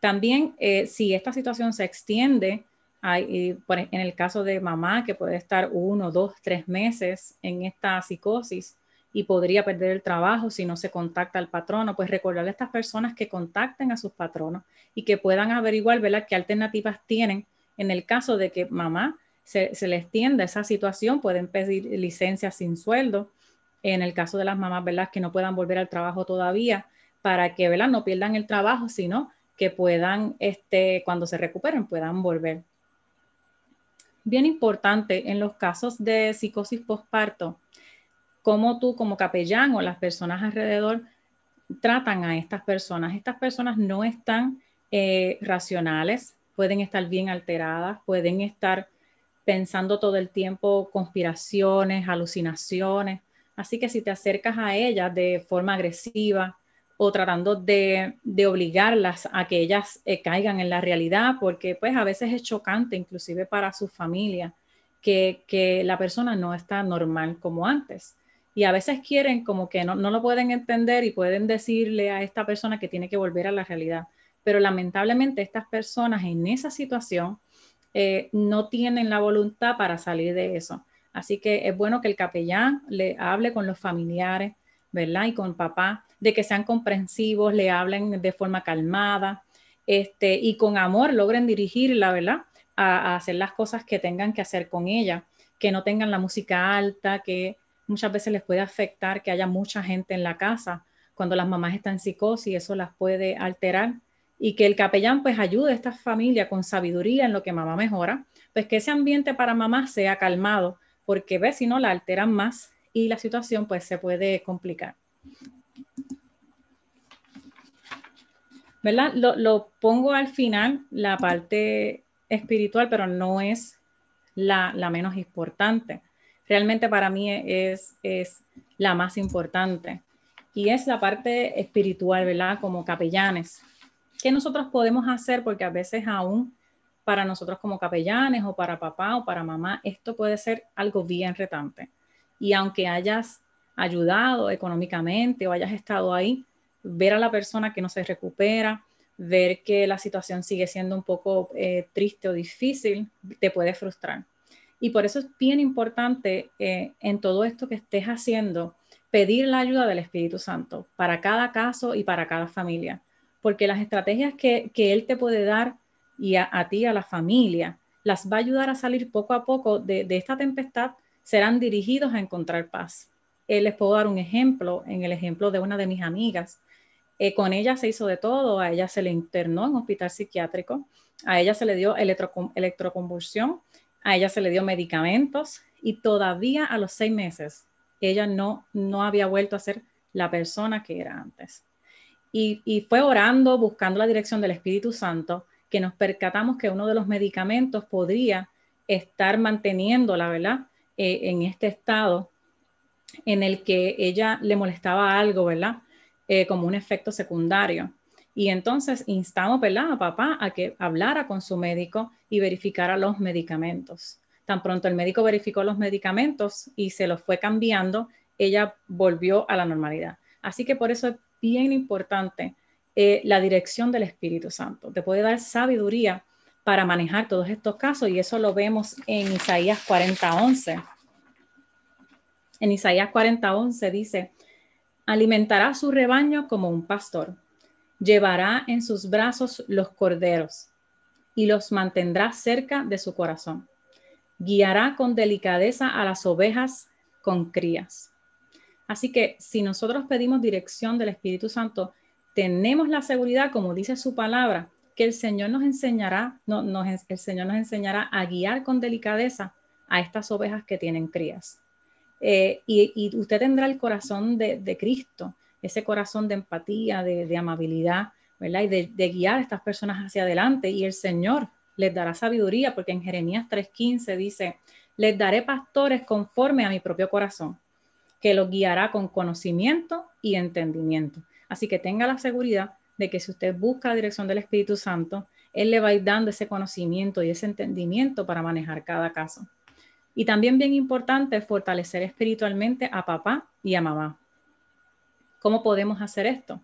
Speaker 2: También, eh, si esta situación se extiende Hay, en el caso de mamá, que puede estar uno, dos, tres meses en esta psicosis y podría perder el trabajo si no se contacta al patrono, pues recordarle a estas personas que contacten a sus patronos y que puedan averiguar ¿verdad? qué alternativas tienen en el caso de que mamá se, se le extienda esa situación, pueden pedir licencia sin sueldo. En el caso de las mamás, ¿verdad? Que no puedan volver al trabajo todavía, para que, ¿verdad? No pierdan el trabajo, sino que puedan, este, cuando se recuperen, puedan volver. Bien importante en los casos de psicosis postparto, cómo tú como capellán o las personas alrededor tratan a estas personas. Estas personas no están eh, racionales, pueden estar bien alteradas, pueden estar pensando todo el tiempo conspiraciones, alucinaciones. Así que si te acercas a ellas de forma agresiva o tratando de, obligarlas a que ellas eh, caigan en la realidad, porque pues a veces es chocante, inclusive para su familia, que, que la persona no está normal como antes y a veces quieren como que no, lo pueden entender y pueden decirle a esta persona que tiene que volver a la realidad. Pero lamentablemente estas personas en esa situación eh, no tienen la voluntad para salir de eso. Así que es bueno que el capellán le hable con los familiares, ¿verdad? Y con papá, de que sean comprensivos, le hablen de forma calmada, este, y con amor logren dirigirla, ¿verdad? A, a hacer las cosas que tengan que hacer con ella, que no tengan la música alta, que muchas veces les puede afectar que haya mucha gente en la casa. Cuando las mamás están en psicosis, eso las puede alterar. Y que el capellán pues ayude a esta familia con sabiduría en lo que mamá mejora, pues que ese ambiente para mamá sea calmado, porque ve si no la alteran más y la situación pues se puede complicar. ¿Verdad? Lo, lo pongo al final, la parte espiritual, pero no es la, la menos importante realmente para mí es, es la más importante. Y es la parte espiritual, ¿verdad? Como capellanes. ¿Qué nosotros podemos hacer? Porque a veces aún para nosotros como capellanes o para papá o para mamá, esto puede ser algo bien retante. Y aunque hayas ayudado económicamente o hayas estado ahí, ver a la persona que no se recupera, ver que la situación sigue siendo un poco eh, triste o difícil, te puede frustrar. Y por eso es bien importante eh, en todo esto que estés haciendo, pedir la ayuda del Espíritu Santo para cada caso y para cada familia, porque las estrategias que, Él te puede dar y a, ti, a la familia, las va a ayudar a salir poco a poco de, esta tempestad, serán dirigidos a encontrar paz. Eh, les puedo dar un ejemplo, en el ejemplo de una de mis amigas. Eh, con ella se hizo de todo, a ella se le internó en hospital psiquiátrico, a ella se le dio electroconvulsión, a ella se le dio medicamentos y todavía a los seis meses ella no, no había vuelto a ser la persona que era antes. Y, fue orando, buscando la dirección del Espíritu Santo, que nos percatamos que uno de los medicamentos podría estar manteniéndola, ¿verdad? Eh, en este estado en el que ella le molestaba algo, ¿verdad? Eh, como un efecto secundario. Y entonces instamos a papá a que hablara con su médico y verificara los medicamentos. Tan pronto el médico verificó los medicamentos y se los fue cambiando, ella volvió a la normalidad. Así que por eso es bien importante eh, la dirección del Espíritu Santo. Te puede dar sabiduría para manejar todos estos casos y eso lo vemos en Isaías 40:11. En Isaías 40:11 dice, alimentará su rebaño como un pastor llevará en sus brazos los corderos y los mantendrá cerca de su corazón. Guiará con delicadeza a las ovejas con crías. Así que si nosotros pedimos dirección del Espíritu Santo, tenemos la seguridad, como dice su palabra, que el Señor nos enseñará, no, el Señor nos enseñará a guiar con delicadeza a estas ovejas que tienen crías. Eh, y, usted tendrá el corazón de, de Cristo ese corazón de empatía, de, amabilidad, ¿verdad? Y de, guiar a estas personas hacia adelante. Y el Señor les dará sabiduría, porque en Jeremías 3:15 dice, les daré pastores conforme a mi propio corazón, que los guiará con conocimiento y entendimiento. Así que tenga la seguridad de que si usted busca la dirección del Espíritu Santo, Él le va a ir dando ese conocimiento y ese entendimiento para manejar cada caso. Y también bien importante fortalecer espiritualmente a papá y a mamá. ¿Cómo podemos hacer esto?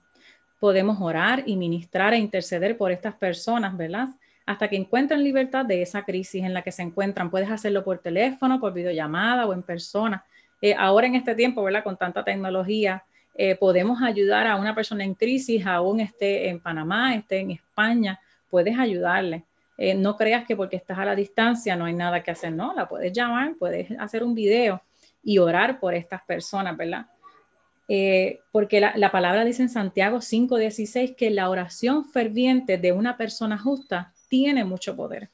Speaker 2: Podemos orar y ministrar e interceder por estas personas, ¿verdad? hasta que encuentren libertad de esa crisis en la que se encuentran. Puedes hacerlo por teléfono, por videollamada o en persona. Eh, ahora en este tiempo, ¿verdad? Con tanta tecnología, eh, podemos ayudar a una persona en crisis, aún esté en Panamá, esté en España, puedes ayudarle. Eh, no creas que porque estás a la distancia no hay nada que hacer, no, la puedes llamar, puedes hacer un video y orar por estas personas, ¿verdad? porque la, la, palabra dice en Santiago 5:16 que la oración ferviente de una persona justa tiene mucho poder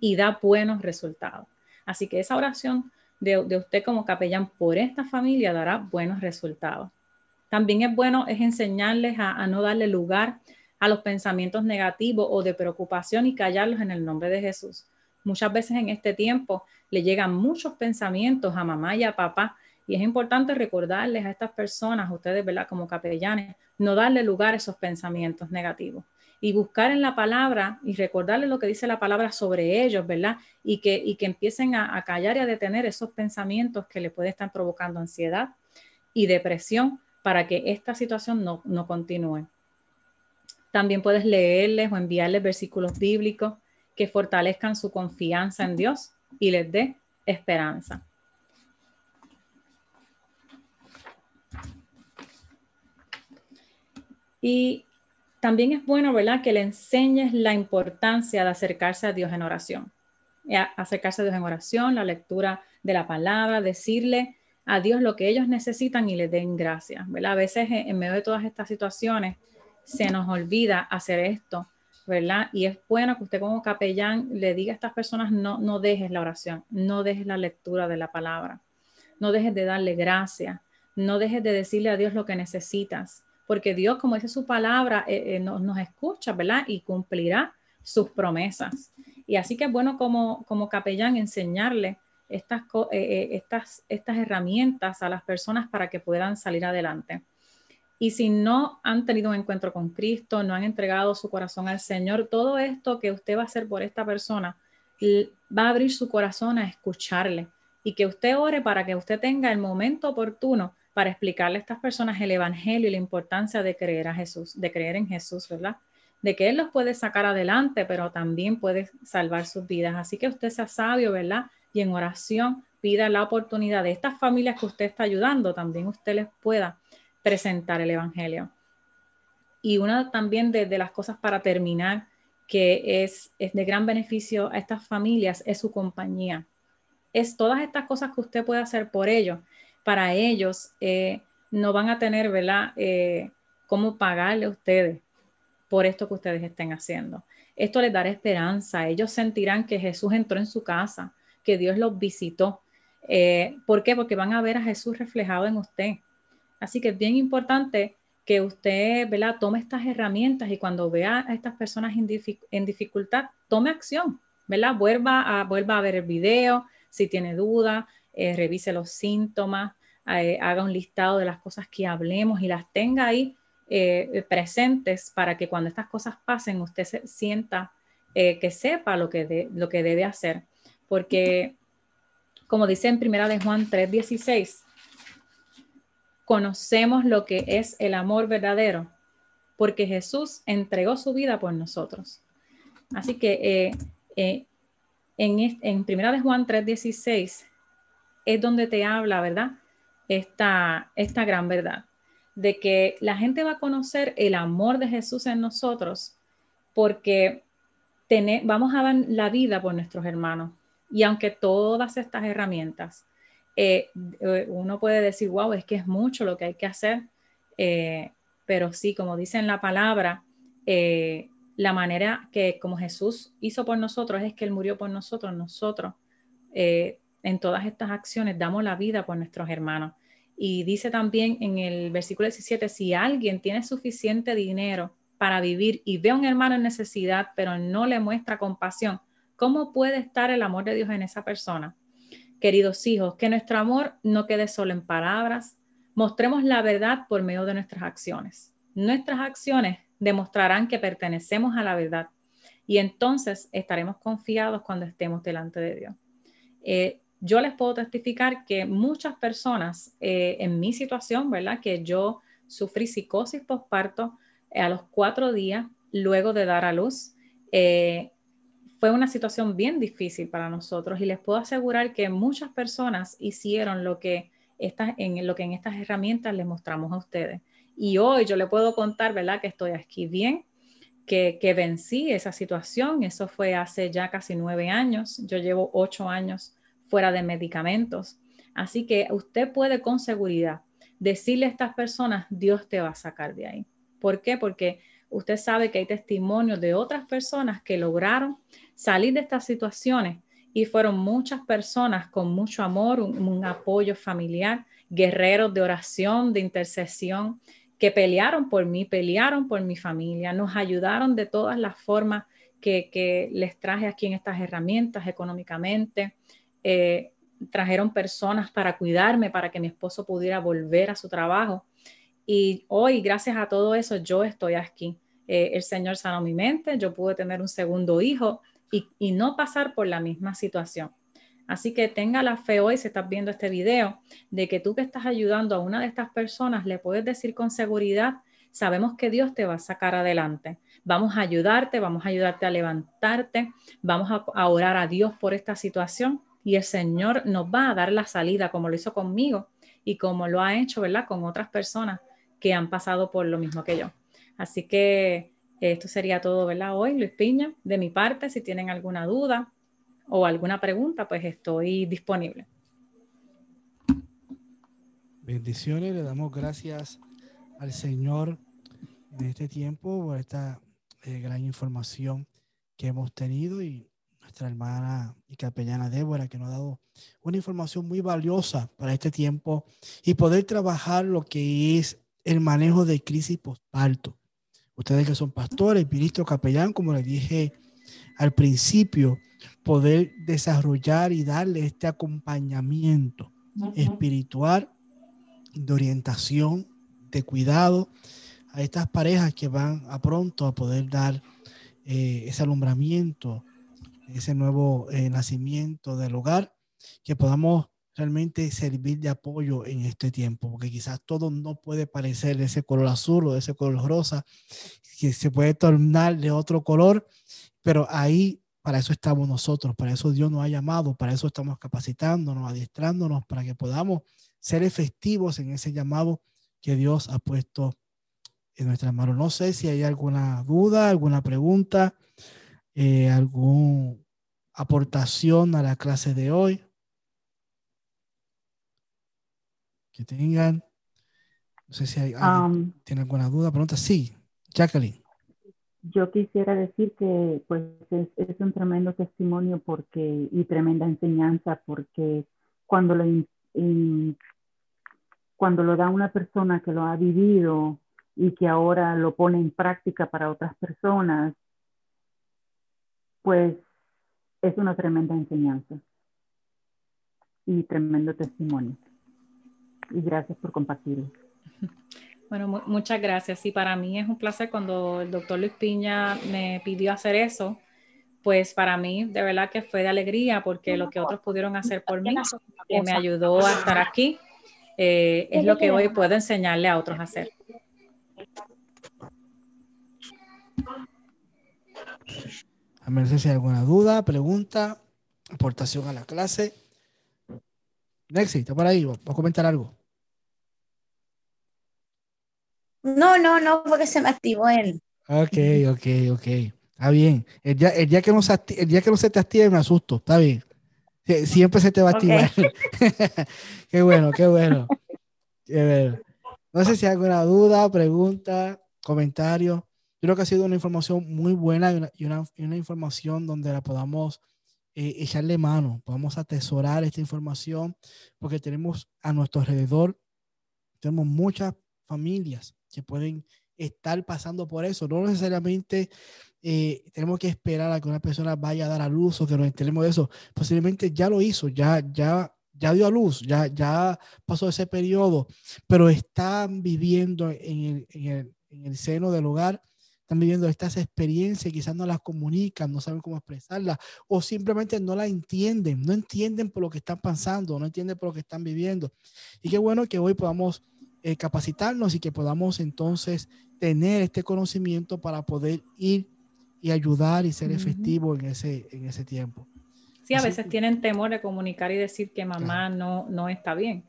Speaker 2: y da buenos resultados. Así que esa oración de, usted como capellán por esta familia dará buenos resultados. También es bueno es enseñarles a, no darle lugar a los pensamientos negativos o de preocupación y callarlos en el nombre de Jesús. Muchas veces en este tiempo le llegan muchos pensamientos a mamá y a papá y es importante recordarles a estas personas, ustedes, ¿verdad? Como capellanes, no darle lugar a esos pensamientos negativos y buscar en la palabra y recordarles lo que dice la palabra sobre ellos, ¿verdad? Y que, y que empiecen a, callar y a detener esos pensamientos que le pueden estar provocando ansiedad y depresión para que esta situación no, no continúe. También puedes leerles o enviarles versículos bíblicos que fortalezcan su confianza en Dios y les dé esperanza. Y también es bueno, ¿verdad?, que le enseñes la importancia de acercarse a Dios en oración. Acercarse a Dios en oración, la lectura de la palabra, decirle a Dios lo que ellos necesitan y le den gracias, ¿verdad? A veces en medio de todas estas situaciones se nos olvida hacer esto, ¿verdad? Y es bueno que usted como capellán le diga a estas personas, no, no dejes la oración, no dejes la lectura de la palabra, no dejes de darle gracias, no dejes de decirle a Dios lo que necesitas, porque Dios, como dice su palabra, eh, eh, nos, escucha, ¿verdad? Y cumplirá sus promesas. Y así que es bueno como, como capellán enseñarle estas, eh, estas, estas herramientas a las personas para que puedan salir adelante. Y si no han tenido un encuentro con Cristo, no han entregado su corazón al Señor, todo esto que usted va a hacer por esta persona va a abrir su corazón a escucharle y que usted ore para que usted tenga el momento oportuno para explicarle a estas personas el Evangelio y la importancia de creer a Jesús, de creer en Jesús, ¿verdad? De que Él los puede sacar adelante, pero también puede salvar sus vidas. Así que usted sea sabio, ¿verdad? Y en oración pida la oportunidad de estas familias que usted está ayudando, también usted les pueda presentar el Evangelio. Y una también de, las cosas para terminar que es, es de gran beneficio a estas familias es su compañía. Es todas estas cosas que usted puede hacer por ellos para ellos eh, no van a tener, ¿verdad?, eh, cómo pagarle a ustedes por esto que ustedes estén haciendo. Esto les dará esperanza. Ellos sentirán que Jesús entró en su casa, que Dios los visitó. Eh, ¿Por qué? Porque van a ver a Jesús reflejado en usted. Así que es bien importante que usted ¿verdad? tome estas herramientas y cuando vea a estas personas en, dificultad, tome acción, ¿verdad? Vuelva a, ver el video, si tiene duda, eh, revise los síntomas, eh, haga un listado de las cosas que hablemos y las tenga ahí eh, presentes para que cuando estas cosas pasen usted se sienta que sepa lo que, lo que debe hacer. Porque, como dice en Primera de Juan 3:16, conocemos lo que es el amor verdadero, porque Jesús entregó su vida por nosotros. Así que en, en Primera de Juan 3:16 es donde te habla, ¿verdad? Esta, esta gran verdad, de que la gente va a conocer el amor de Jesús en nosotros porque vamos a dar la vida por nuestros hermanos. Y aunque todas estas herramientas, eh, eh, uno puede decir, wow, es que es mucho lo que hay que hacer, eh, pero sí, como dice en la palabra, la manera que como Jesús hizo por nosotros es que Él murió por nosotros, nosotros en todas estas acciones damos la vida por nuestros hermanos. Y dice también en el versículo 17, si alguien tiene suficiente dinero para vivir y ve a un hermano en necesidad, pero no le muestra compasión, ¿cómo puede estar el amor de Dios en esa persona? Queridos hijos, que nuestro amor no quede solo en palabras, mostremos la verdad por medio de nuestras acciones. Nuestras acciones demostrarán que pertenecemos a la verdad y entonces estaremos confiados cuando estemos delante de Dios. Eh, yo les puedo testificar que muchas personas eh, en mi situación, ¿verdad? Que yo sufrí psicosis postparto eh, a los cuatro días luego de dar a luz. Eh, fue una situación bien difícil para nosotros y les puedo asegurar que muchas personas hicieron lo que, estas, en, lo que en estas herramientas les mostramos a ustedes. Y hoy yo le puedo contar, ¿verdad? Que estoy aquí bien, que, que vencí esa situación. Eso fue hace ya casi nueve años. Yo llevo ocho años fuera de medicamentos. Así que usted puede con seguridad decirle a estas personas, Dios te va a sacar de ahí. ¿Por qué? Porque usted sabe que hay testimonios de otras personas que lograron salir de estas situaciones y fueron muchas personas con mucho amor, un, apoyo familiar, guerreros de oración, de intercesión, que pelearon por mí, pelearon por mi familia, nos ayudaron de todas las formas que, les traje aquí en estas herramientas económicamente. Eh, trajeron personas para cuidarme, para que mi esposo pudiera volver a su trabajo. Y hoy, gracias a todo eso, yo estoy aquí. Eh, el Señor sanó mi mente, yo pude tener un segundo hijo y, no pasar por la misma situación. Así que tenga la fe hoy, si estás viendo este video, de que tú que estás ayudando a una de estas personas, le puedes decir con seguridad, sabemos que Dios te va a sacar adelante. Vamos a ayudarte, vamos a ayudarte a levantarte, vamos a, a orar a Dios por esta situación y el Señor nos va a dar la salida como lo hizo conmigo y como lo ha hecho, ¿verdad? Con otras personas que han pasado por lo mismo que yo. Así que esto sería todo, ¿verdad? Hoy, Luis Piña, de mi parte, si tienen alguna duda o alguna pregunta, pues estoy disponible.
Speaker 1: Bendiciones, le damos gracias al Señor en este tiempo por esta eh, gran información que hemos tenido y nuestra hermana y capellana Débora, que nos ha dado una información muy valiosa para este tiempo y poder trabajar lo que es el manejo de crisis postparto. Ustedes que son pastores, ministros, capellán, como les dije al principio, poder desarrollar y darle este acompañamiento espiritual, de orientación, de cuidado a estas parejas que van a pronto a poder dar eh, ese alumbramiento ese nuevo eh, nacimiento del hogar, que podamos realmente servir de apoyo en este tiempo, porque quizás todo no puede parecer de ese color azul o de ese color rosa, que se puede tornar de otro color, pero ahí para eso estamos nosotros, para eso Dios nos ha llamado, para eso estamos capacitándonos, adiestrándonos, para que podamos ser efectivos en ese llamado que Dios ha puesto en nuestras manos. No sé si hay alguna duda, alguna pregunta, eh, alguna aportación a la clase de hoy. Que tengan, no sé si hay, um, tiene alguna duda, pregunta. Sí, Jacqueline.
Speaker 3: Yo quisiera decir que pues es, un tremendo testimonio porque y tremenda enseñanza porque cuando lo cuando lo da una persona que lo ha vivido y que ahora lo pone en práctica para otras personas, pues es una tremenda enseñanza y tremendo testimonio. Y gracias por compartirlo.
Speaker 2: Bueno, muchas gracias. Y para mí es un placer cuando el doctor Luis Piña me pidió hacer eso, pues para mí de verdad que fue de alegría porque lo que otros pudieron hacer por mí, que me ayudó a estar aquí, eh, es lo que hoy puedo enseñarle a otros a hacer.
Speaker 1: A ver si hay alguna duda, pregunta, aportación a la clase. Nexi, ¿está por ahí? ¿Va a comentar algo?
Speaker 4: No, no, no, porque se me activó él.
Speaker 1: Ok, ok, ok. Está bien. El día, el día, que, no se el día que no se te active me asusto. Está bien. siempre se te va a activar. qué bueno, qué bueno. Qué bueno. No sé si hay alguna duda, pregunta, comentario creo que ha sido una información muy buena y una, información donde la podamos eh, echarle mano, podamos atesorar esta información, porque tenemos a nuestro alrededor, tenemos muchas familias que pueden estar pasando por eso. No necesariamente eh, tenemos que esperar a que una persona vaya a dar a luz o que nos enteremos de eso. Posiblemente ya lo hizo, ya, ya, ya dio a luz, ya, ya pasó ese periodo, pero están viviendo en el, en el seno del hogar están viviendo estas experiencias, quizás no las comunican, no saben cómo expresarlas o simplemente no la entienden, no entienden por lo que están pasando, no entienden por lo que están viviendo. Y qué bueno que hoy podamos eh, capacitarnos y que podamos entonces tener este conocimiento para poder ir y ayudar y ser efectivo en ese, en ese tiempo.
Speaker 2: Sí, a veces tienen temor de comunicar y decir que mamá no, no está bien.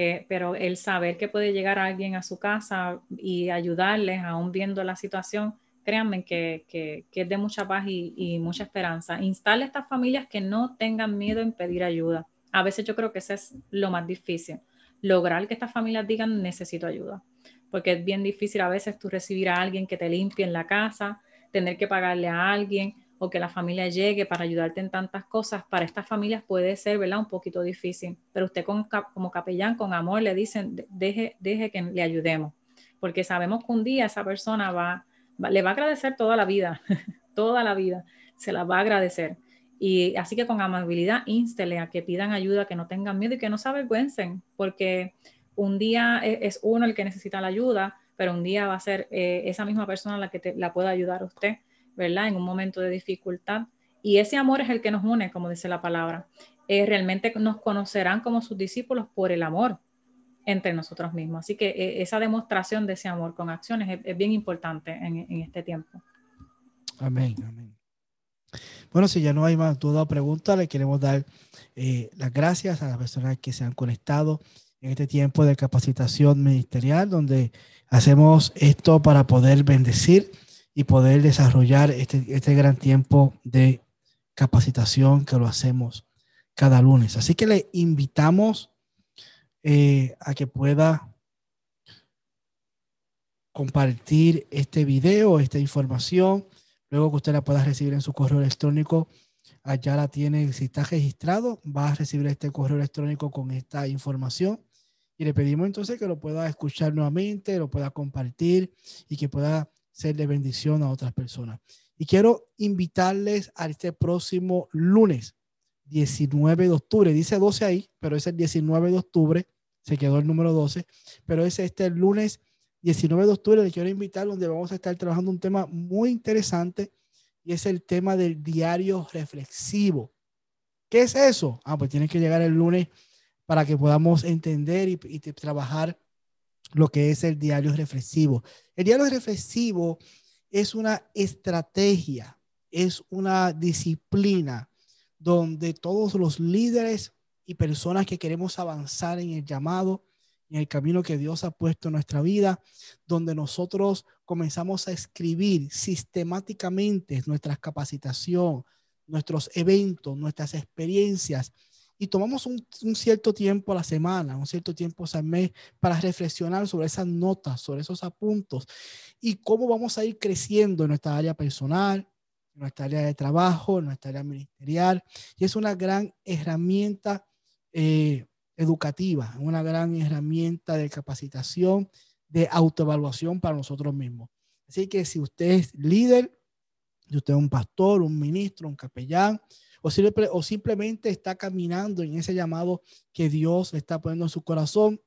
Speaker 2: Eh, pero el saber que puede llegar alguien a su casa y ayudarles, aún viendo la situación, créanme que, que, es de mucha paz y, y, mucha esperanza. Instale a estas familias que no tengan miedo en pedir ayuda. A veces yo creo que ese es lo más difícil, lograr que estas familias digan necesito ayuda, porque es bien difícil a veces tú recibir a alguien que te limpie en la casa, tener que pagarle a alguien o que la familia llegue para ayudarte en tantas cosas, para estas familias puede ser, ¿verdad? Un poquito difícil, pero usted como capellán, con amor, le dicen, deje, deje que le ayudemos, porque sabemos que un día esa persona va, le va a agradecer toda la vida, toda la vida, se la va a agradecer. Y así que con amabilidad, instele a que pidan ayuda, que no tengan miedo y que no se avergüencen, porque un día e, es uno el que necesita la ayuda, pero un día va a ser eh, esa misma persona la que te, la pueda ayudar a usted, ¿verdad? En un momento de dificultad. Y ese amor es el que nos une, como dice la palabra. Eh, realmente nos conocerán como sus discípulos por el amor entre nosotros mismos. Así que eh, esa demostración de ese amor con acciones es, bien importante en, este tiempo.
Speaker 1: Amén, amén. Bueno, si ya no hay más duda o pregunta, le queremos dar las gracias a las personas que se han conectado en este tiempo de capacitación ministerial, donde hacemos esto para poder bendecir y poder desarrollar este, este gran tiempo de capacitación que lo hacemos cada lunes. Así que le invitamos eh, a que pueda compartir este video, esta información, luego que usted la pueda recibir en su correo electrónico. Allá la tiene, si está registrado, va a recibir este correo electrónico con esta información y le pedimos entonces que lo pueda escuchar nuevamente, lo pueda compartir y que pueda ser de bendición a otras personas. Y quiero invitarles a este próximo lunes, 19 de octubre. Dice 12 ahí, pero es el 19 de octubre. Se quedó el número 12, pero es este lunes 19 de octubre. Le quiero invitar donde vamos a estar trabajando un tema muy interesante y es el tema del diario reflexivo. ¿Qué es eso? Ah, pues tiene que llegar el lunes para que podamos entender y, trabajar lo que es el diario reflexivo. El diario reflexivo es una estrategia, es una disciplina donde todos los líderes y personas que queremos avanzar en el llamado, en el camino que Dios ha puesto en nuestra vida, donde nosotros comenzamos a escribir sistemáticamente nuestra capacitación, nuestros eventos, nuestras experiencias y tomamos un, cierto tiempo a la semana, un cierto tiempo al mes para reflexionar sobre esas notas, sobre esos apuntos y cómo vamos a ir creciendo en nuestra área personal, en nuestra área de trabajo, en nuestra área ministerial. Y es una gran herramienta eh, educativa, una gran herramienta de capacitación, de autoevaluación para nosotros mismos. Así que si usted es líder, si usted es un pastor, un ministro, un capellán, o, simplemente está caminando en ese llamado que Dios está poniendo en su corazón,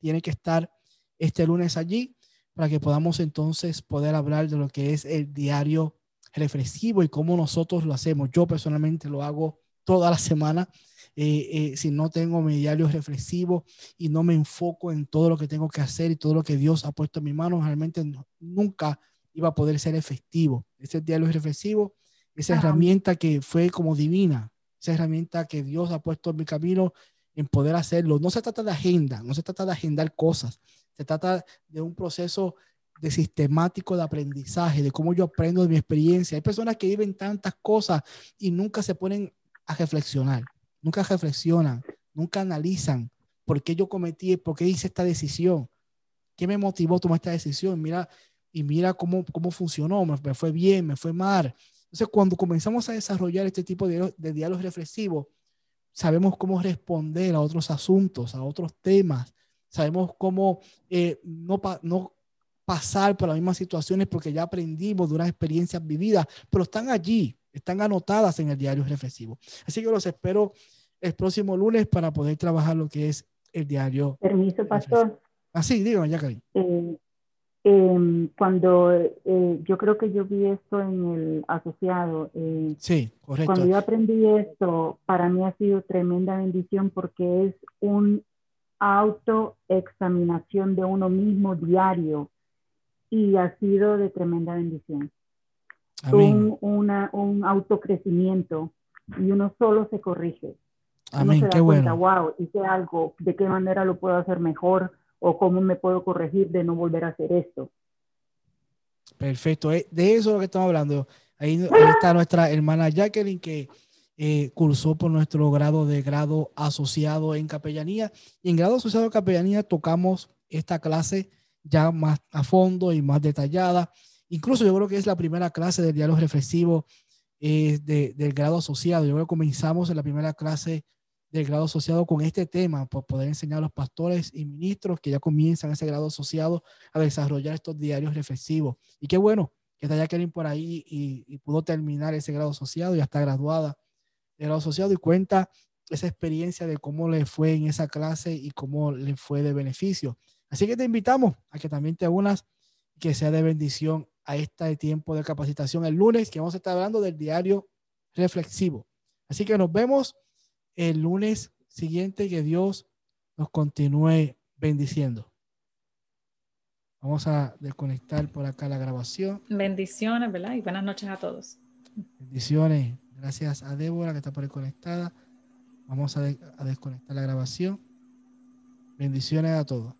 Speaker 1: tiene que estar este lunes allí para que podamos entonces poder hablar de lo que es el diario reflexivo y cómo nosotros lo hacemos. Yo personalmente lo hago toda la semana. Eh, eh, si no tengo mi diario reflexivo y no me enfoco en todo lo que tengo que hacer y todo lo que Dios ha puesto en mi mano, realmente nunca iba a poder ser efectivo. Ese diario reflexivo esa herramienta que fue como divina, esa herramienta que Dios ha puesto en mi camino en poder hacerlo. No se trata de agenda, no se trata de agendar cosas, se trata de un proceso de sistemático de aprendizaje, de cómo yo aprendo de mi experiencia. Hay personas que viven tantas cosas y nunca se ponen a reflexionar, nunca reflexionan, nunca analizan por qué yo cometí, por qué hice esta decisión, qué me motivó a tomar esta decisión. Mira, y mira cómo, cómo funcionó, me, me fue bien, me fue mal. Entonces, cuando comenzamos a desarrollar este tipo de, de diálogos reflexivos, sabemos cómo responder a otros asuntos, a otros temas, sabemos cómo eh, no, no pasar por las mismas situaciones porque ya aprendimos de unas experiencias vividas, pero están allí, están anotadas en el diario reflexivo. Así que los espero el próximo lunes para poder trabajar lo que es el diario.
Speaker 3: Permiso, pastor.
Speaker 1: Así, ah, dígame, ya,
Speaker 3: eh, eh, cuando eh, yo creo que yo vi esto en el asociado. Eh,
Speaker 1: sí, correcto.
Speaker 3: Cuando yo aprendí esto, para mí ha sido tremenda bendición porque es un autoexaminación de uno mismo diario y ha sido de tremenda bendición. un, una, un autocrecimiento y uno solo se corrige.
Speaker 1: Amén,
Speaker 3: uno se
Speaker 1: qué
Speaker 3: cuenta,
Speaker 1: bueno.
Speaker 3: wow, hice algo, de qué manera lo puedo hacer mejor o cómo me puedo corregir de no volver a hacer esto.
Speaker 1: Perfecto, eh, de eso es lo que estamos hablando. Ahí, ahí está nuestra hermana Jacqueline que eh, cursó por nuestro grado de grado asociado en capellanía. Y en grado asociado en capellanía tocamos esta clase ya más a fondo y más detallada. Incluso yo creo que es la primera clase del diálogo reflexivo eh, de, del grado asociado. Yo creo que comenzamos en la primera clase del grado asociado con este tema, por poder enseñar a los pastores y ministros que ya comienzan ese grado asociado a desarrollar estos diarios reflexivos. Y qué bueno que está Jacqueline por ahí y, y pudo terminar ese grado asociado, ya está graduada de grado asociado y cuenta esa experiencia de cómo le fue en esa clase y cómo le fue de beneficio. Así que te invitamos a que también te unas, que sea de bendición a este tiempo de capacitación el lunes, que vamos a estar hablando del diario reflexivo. Así que nos vemos el lunes siguiente, que Dios nos continúe bendiciendo. Vamos a desconectar por acá la grabación.
Speaker 2: Bendiciones, ¿verdad? Y buenas noches a todos.
Speaker 1: Bendiciones. Gracias a Débora que está por ahí conectada. Vamos a, de- a desconectar la grabación. Bendiciones a todos.